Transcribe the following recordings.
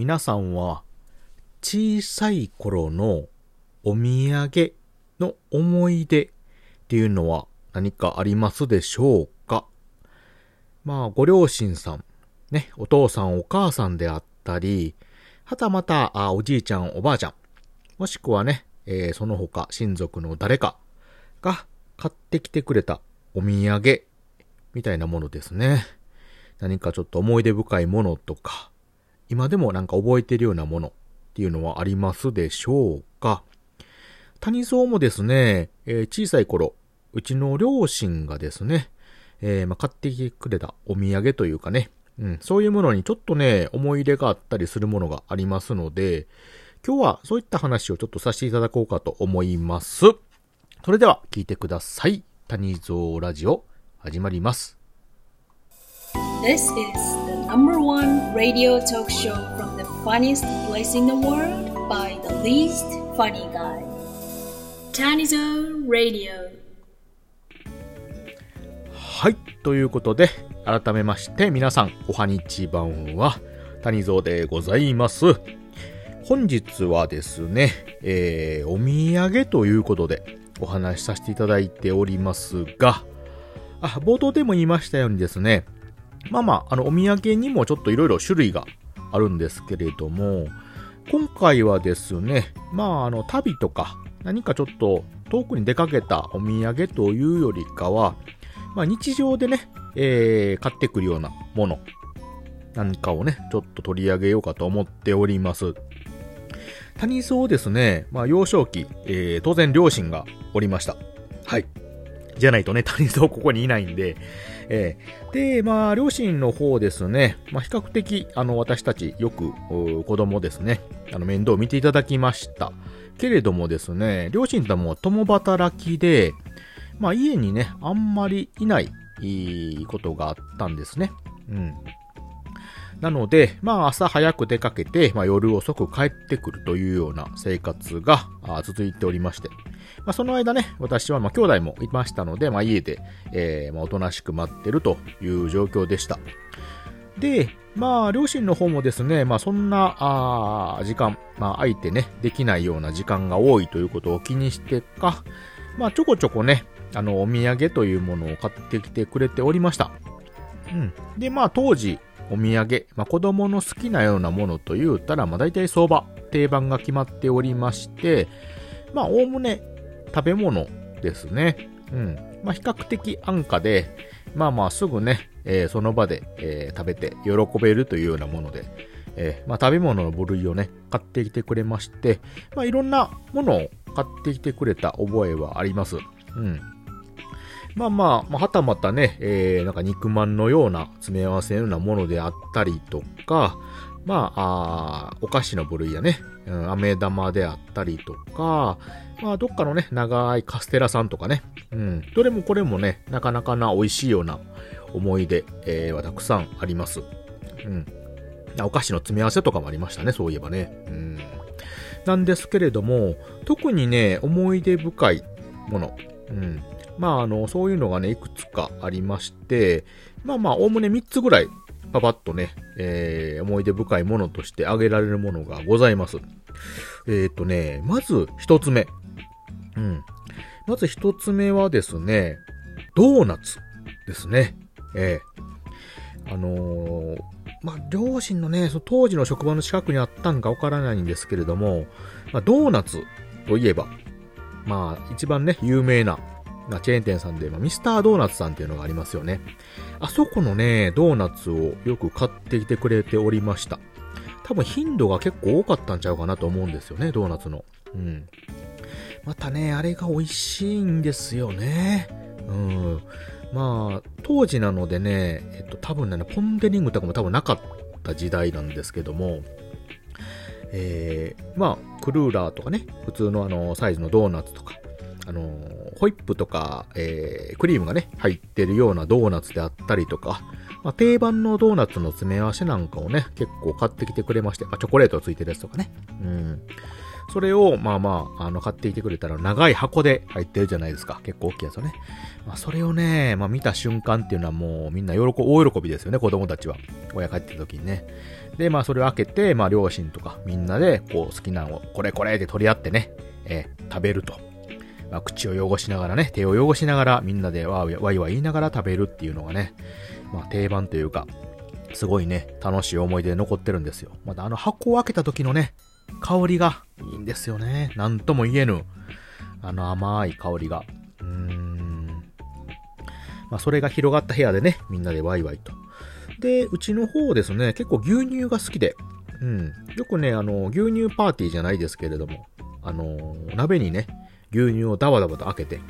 皆さんは小さい頃のお土産の思い出っていうのは何かありますでしょうか？まあ、ご両親さん、ね、お父さんお母さんであったり、はたまたあおじいちゃんおばあちゃん、もしくはね、えー、その他親族の誰かが買ってきてくれたお土産みたいなものですね。何かちょっと思い出深いものとか、今でもなんか覚えてるようなものっていうのはありますでしょうか？谷蔵もですね、えー、小さい頃、うちの両親がですね、えー、ま、買ってきてくれたお土産というかね、うん、そういうものにちょっとね、思い入れがあったりするものがありますので、今日はそういった話をちょっとさせていただこうかと思います。それでは聞いてください。谷蔵ラジオ始まります。This is the number one radio talk show from the funniest place in the world by the least funny guy. Tanizo Radio. はい。ということで、改めまして皆さん、おはにちばんは、谷蔵でございます。本日はですね、えー、お土産ということでお話しさせていただいておりますが、あ、冒頭でも言いましたようにですね、まあまあ、あの、お土産にもちょっといろいろ種類があるんですけれども、今回はですね、まあ、あの、旅とか、何かちょっと遠くに出かけたお土産というよりかは、まあ、日常でね、えー、買ってくるようなもの、何かをね、ちょっと取り上げようかと思っております。谷荘ですね、まあ、幼少期、えー、当然両親がおりました。はい。じゃないとね、谷とここにいないんで、えー、で、まあ、両親の方ですね、まあ、比較的、あの、私たち、よく、子供ですね、あの、面倒を見ていただきました。けれどもですね、両親とも共働きで、まあ、家にね、あんまりいないことがあったんですね。うん。なので、まあ朝早く出かけて、まあ夜遅く帰ってくるというような生活が続いておりまして、まあその間ね、私はまあ兄弟もいましたので、まあ家で、えー、まあおとなしく待ってるという状況でした。で、まあ両親の方もですね、まあそんな、あ時間、まあ相手ね、できないような時間が多いということを気にしてか、まあちょこちょこね、あの、お土産というものを買ってきてくれておりました。うん。で、まあ当時、お土産、まあ、子供の好きなようなものと言うたら、まあ、大体相場、定番が決まっておりまして、まあ、おおむね食べ物ですね。うん。まあ、比較的安価で、まあまあすぐね、えー、その場で、えー、食べて喜べるというようなもので、えー、まあ食べ物の部類をね、買ってきてくれまして、まあいろんなものを買ってきてくれた覚えはあります。うん。まあまあ、はたまたね、えー、なんか肉まんのような詰め合わせのようなものであったりとか、まあ、あお菓子の部類やね、うん、飴玉であったりとか、まあ、どっかのね、長いカステラさんとかね、うん、どれもこれもね、なかなかな美味しいような思い出、えー、はたくさんあります。うん。お菓子の詰め合わせとかもありましたね、そういえばね。うん。なんですけれども、特にね、思い出深いもの、うん。まあ、あの、そういうのがね、いくつかありまして、まあまあ、おおむね3つぐらい、パパッとね、えー、思い出深いものとして挙げられるものがございます。えっ、ー、とね、まず1つ目。うん。まず1つ目はですね、ドーナツですね。えー、あの、まあ、両親のね、その当時の職場の近くにあったんかわからないんですけれども、まあ、ドーナツといえば、まあ、一番ね、有名ななチェーン店さんで、まあ、ミスタードーナツさんっていうのがありますよね。あそこのね、ドーナツをよく買ってきてくれておりました。多分頻度が結構多かったんちゃうかなと思うんですよね、ドーナツの。うん。またね、あれが美味しいんですよね。うん。まあ、当時なのでね、えっと、多分ね、ポンデリングとかも多分なかった時代なんですけども、えー、まあ、クルーラーとかね、普通のあの、サイズのドーナツとか、あのホイップとか、えー、クリームがね、入ってるようなドーナツであったりとか、まあ、定番のドーナツの詰め合わせなんかをね、結構買ってきてくれまして、まあ、チョコレートついてるやつとかね。うん。それを、まあまあ、あの、買っていてくれたら、長い箱で入ってるじゃないですか。結構大きいやつをね。まあ、それをね、まあ見た瞬間っていうのはもう、みんな喜、大喜びですよね、子供たちは。親帰ってる時にね。で、まあそれを開けて、まあ両親とかみんなで、こう好きなのを、これこれって取り合ってね、えー、食べると。まあ口を汚しながらね、手を汚しながらみんなでわーわいわい言いながら食べるっていうのがね、まあ定番というか、すごいね、楽しい思い出残ってるんですよ。またあの箱を開けた時のね、香りがいいんですよね。なんとも言えぬ、あの甘い香りが。うーん。まあそれが広がった部屋でね、みんなでワイワイと。で、うちの方ですね、結構牛乳が好きで、うん。よくね、あの、牛乳パーティーじゃないですけれども、あの、鍋にね、牛乳をダバダバと開けて、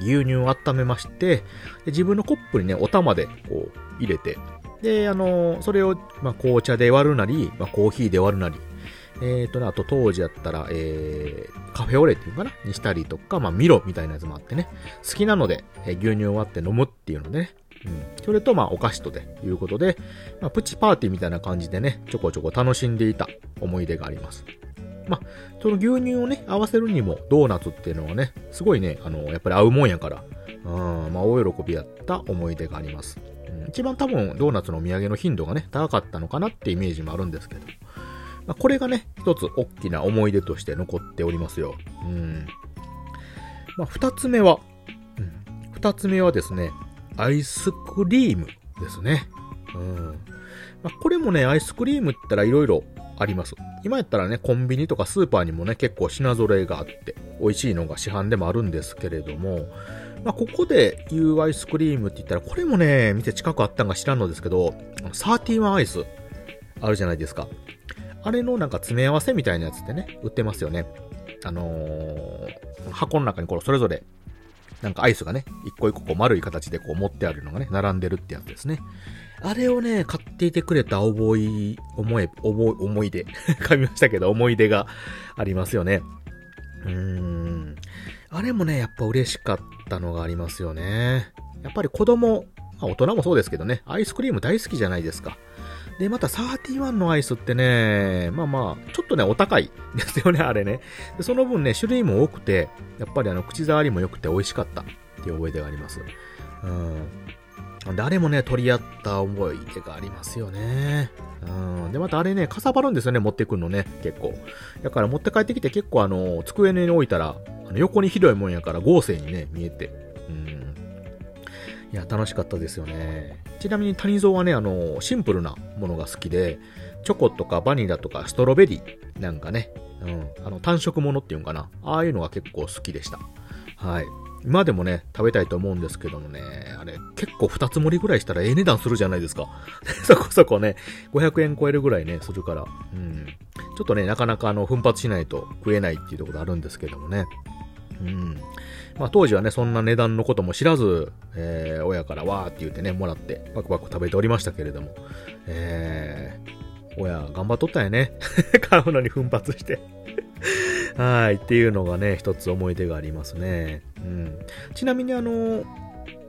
牛乳を温めまして、で自分のコップにね、お玉でこう入れて、で、あの、それを、まあ、紅茶で割るなり、まあ、コーヒーで割るなり、えっ、ー、とね、あと当時やったら、えー、カフェオレっていうかな？にしたりとか、まあ、ミロみたいなやつもあってね、好きなので、えー、牛乳を割って飲むっていうのでね、うん。それと、まあ、お菓子とでいうことで、まあ、プチパーティーみたいな感じでね、ちょこちょこ楽しんでいた思い出があります。まあ、その牛乳をね、合わせるにもドーナツっていうのはね、すごいね、あの、やっぱり合うもんやから、うん、まあ、大喜びやった思い出があります。うん、一番多分、ドーナツのお土産の頻度がね、高かったのかなってイメージもあるんですけど、まあ、これがね、一つ大きな思い出として残っておりますよ。うん。まあ、二つ目は、うん、二つ目はですね、アイスクリームですね。うん。まあ、これもね、アイスクリームって言ったら色々あります。今やったらね、コンビニとかスーパーにもね、結構品揃えがあって、美味しいのが市販でもあるんですけれども、まあ、ここで言うアイスクリームって言ったら、これもね、店近くあったんか知らんのですけど、31アイス、あるじゃないですか。あれのなんか詰め合わせみたいなやつってね、売ってますよね。あのー、箱の中にこれそれぞれなんかアイスがね、一個一個こう丸い形でこう持ってあるのがね、並んでるってやつですね。あれをね、買っていてくれた覚い、思い、思い、思い出。噛みましたけど、思い出がありますよね。うーん。あれもね、やっぱ嬉しかったのがありますよね。やっぱり子供、まあ、大人もそうですけどね、アイスクリーム大好きじゃないですか。で、また31のアイスってね、まあまあ、ちょっとね、お高いですよね、あれね。でその分ね、種類も多くて、やっぱりあの、口触りも良くて美味しかったっていう覚えでがあります。うん。で、あれもね、取り合った思い出がありますよね。うん。で、またあれね、かさばるんですよね、持ってくるのね、結構。だから持って帰ってきて結構あの、机に置いたら、あの横にひどいもんやから合成にね、見えて。うん。いや、楽しかったですよね。ちなみに谷蔵はね、あの、シンプルなものが好きで、チョコとかバニラとかストロベリーなんかね、うん、あの、単色ものっていうのかな。ああいうのが結構好きでした。はい。今でもね、食べたいと思うんですけどもね、あれ、結構二つ盛りぐらいしたらええ値段するじゃないですか。そこそこね、500円超えるぐらいね、するから、うん。ちょっとね、なかなかあの、奮発しないと食えないっていうところあるんですけどもね。うん。まあ当時はね、そんな値段のことも知らず、えー、親からわーって言ってね、もらって、バクバク食べておりましたけれども、えー、親頑張っとったんやね。買うのに奮発して はい、っていうのがね、一つ思い出がありますね。うん。ちなみにあの、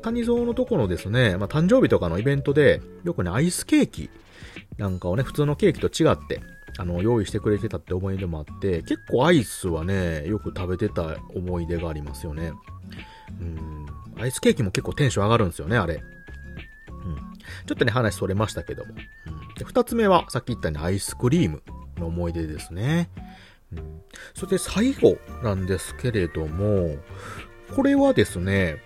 谷蔵のところですね、まあ誕生日とかのイベントで、よくね、アイスケーキなんかをね、普通のケーキと違って、あの、用意してくれてたって思い出もあって、結構アイスはね、よく食べてた思い出がありますよね。うん。アイスケーキも結構テンション上がるんですよね、あれ。うん。ちょっとね、話それましたけども。うん。で、二つ目は、さっき言ったようにアイスクリームの思い出ですね。うん。そして最後なんですけれども、これはですね、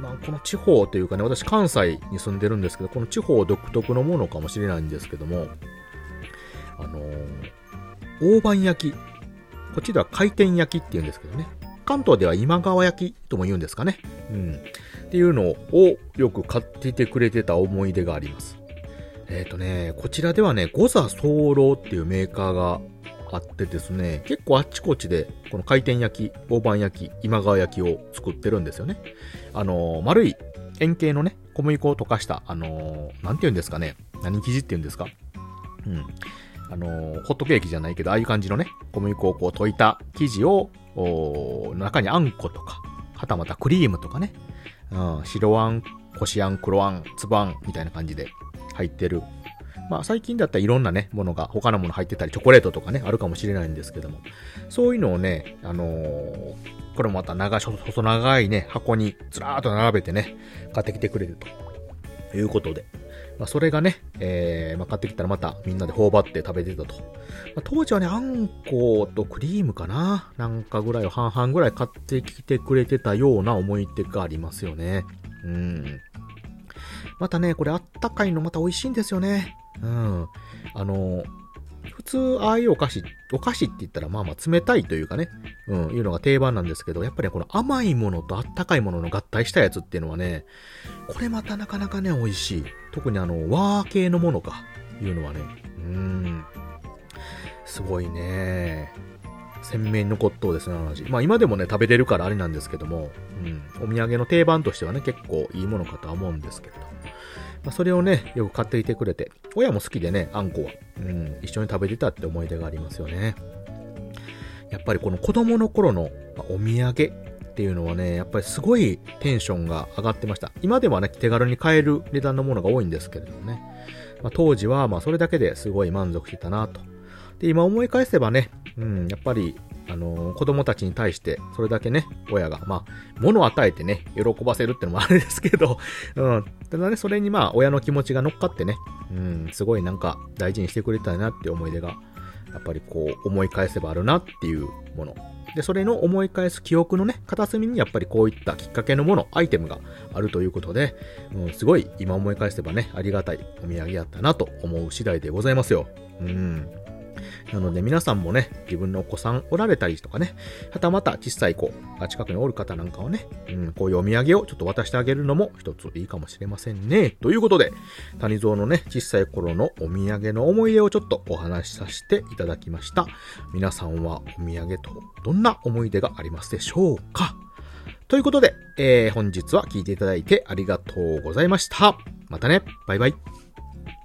まあ、この地方というかね、私関西に住んでるんですけど、この地方独特のものかもしれないんですけども、あのー、大判焼き。こっちでは回転焼きって言うんですけどね。関東では今川焼きとも言うんですかね。うん。っていうのをよく買っていてくれてた思い出があります。えっ、ー、とね、こちらではね、五座候っていうメーカーがあってですね、結構あっちこっちで、この回転焼き、大判焼き、今川焼きを作ってるんですよね。あのー、丸い円形のね、小麦粉を溶かした、あのー、て言うんですかね。何生地って言うんですか？うん。あのー、ホットケーキじゃないけど、ああいう感じのね、小麦粉をこう溶いた生地を、中にあんことか、はたまたクリームとかね、うん、白あん、こしあん、黒あん、つばあんみたいな感じで入ってる。まあ最近だったらいろんなね、ものが、他のもの入ってたり、チョコレートとかね、あるかもしれないんですけども、そういうのをね、あのーこれもまた長、細長いね、箱にずらーっと並べてね、買ってきてくれるということで、まあ、それがね、えー、まあ、買ってきたらまたみんなで頬張って食べてたと。まあ、当時はね、あんことクリームかななんかぐらいを半々ぐらい買ってきてくれてたような思い出がありますよね。うん。またね、これあったかいのまた美味しいんですよね。うん。あの、普通、ああいうお菓子、お菓子って言ったらまあまあ冷たいというかね、うん、いうのが定番なんですけど、やっぱりこの甘いものとあったかいものの合体したやつっていうのはね、これまたなかなかね、美味しい。特にあの、和系のものか、いうのはね、うん、すごいね。鮮明に残っとうですね、話。まあ今でもね、食べれるからあれなんですけども、うん、お土産の定番としてはね、結構いいものかとは思うんですけれど。まあ、それをね、よく買っていてくれて、親も好きでね、あんこは、うん、一緒に食べてたって思い出がありますよね。やっぱりこの子供の頃のお土産っていうのはね、やっぱりすごいテンションが上がってました。今ではね、手軽に買える値段のものが多いんですけれどもね。まあ、当時はまあそれだけですごい満足してたなと。で、今思い返せばね、うん、やっぱりあのー、子供たちに対して、それだけね、親が、まあ、物を与えてね、喜ばせるってのもあれですけど、うん。ただね、それにまあ、親の気持ちが乗っかってね、うん、すごいなんか大事にしてくれたなって思い出が、やっぱりこう、思い返せばあるなっていうもの。で、それの思い返す記憶のね、片隅にやっぱりこういったきっかけのもの、アイテムがあるということで、うん、すごい今思い返せばね、ありがたいお土産やったなと思う次第でございますよ。うん。なので皆さんもね、自分のお子さんおられたりとかね、はたまた小さい子が近くにおる方なんかはね、うん、こういうお土産をちょっと渡してあげるのも一ついいかもしれませんね。ということで、谷蔵のね、小さい頃のお土産の思い出をちょっとお話しさせていただきました。皆さんはお土産とどんな思い出がありますでしょうか？ということで、えー、本日は聞いていただいてありがとうございました。またね、バイバイ。